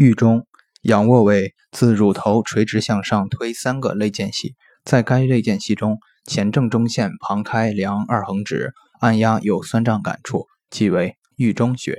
狱中，仰卧位自乳头垂直向上推三个肋间隙，在该肋间隙中，前正中线旁开量二横指，按压有酸胀感处，即为狱中穴。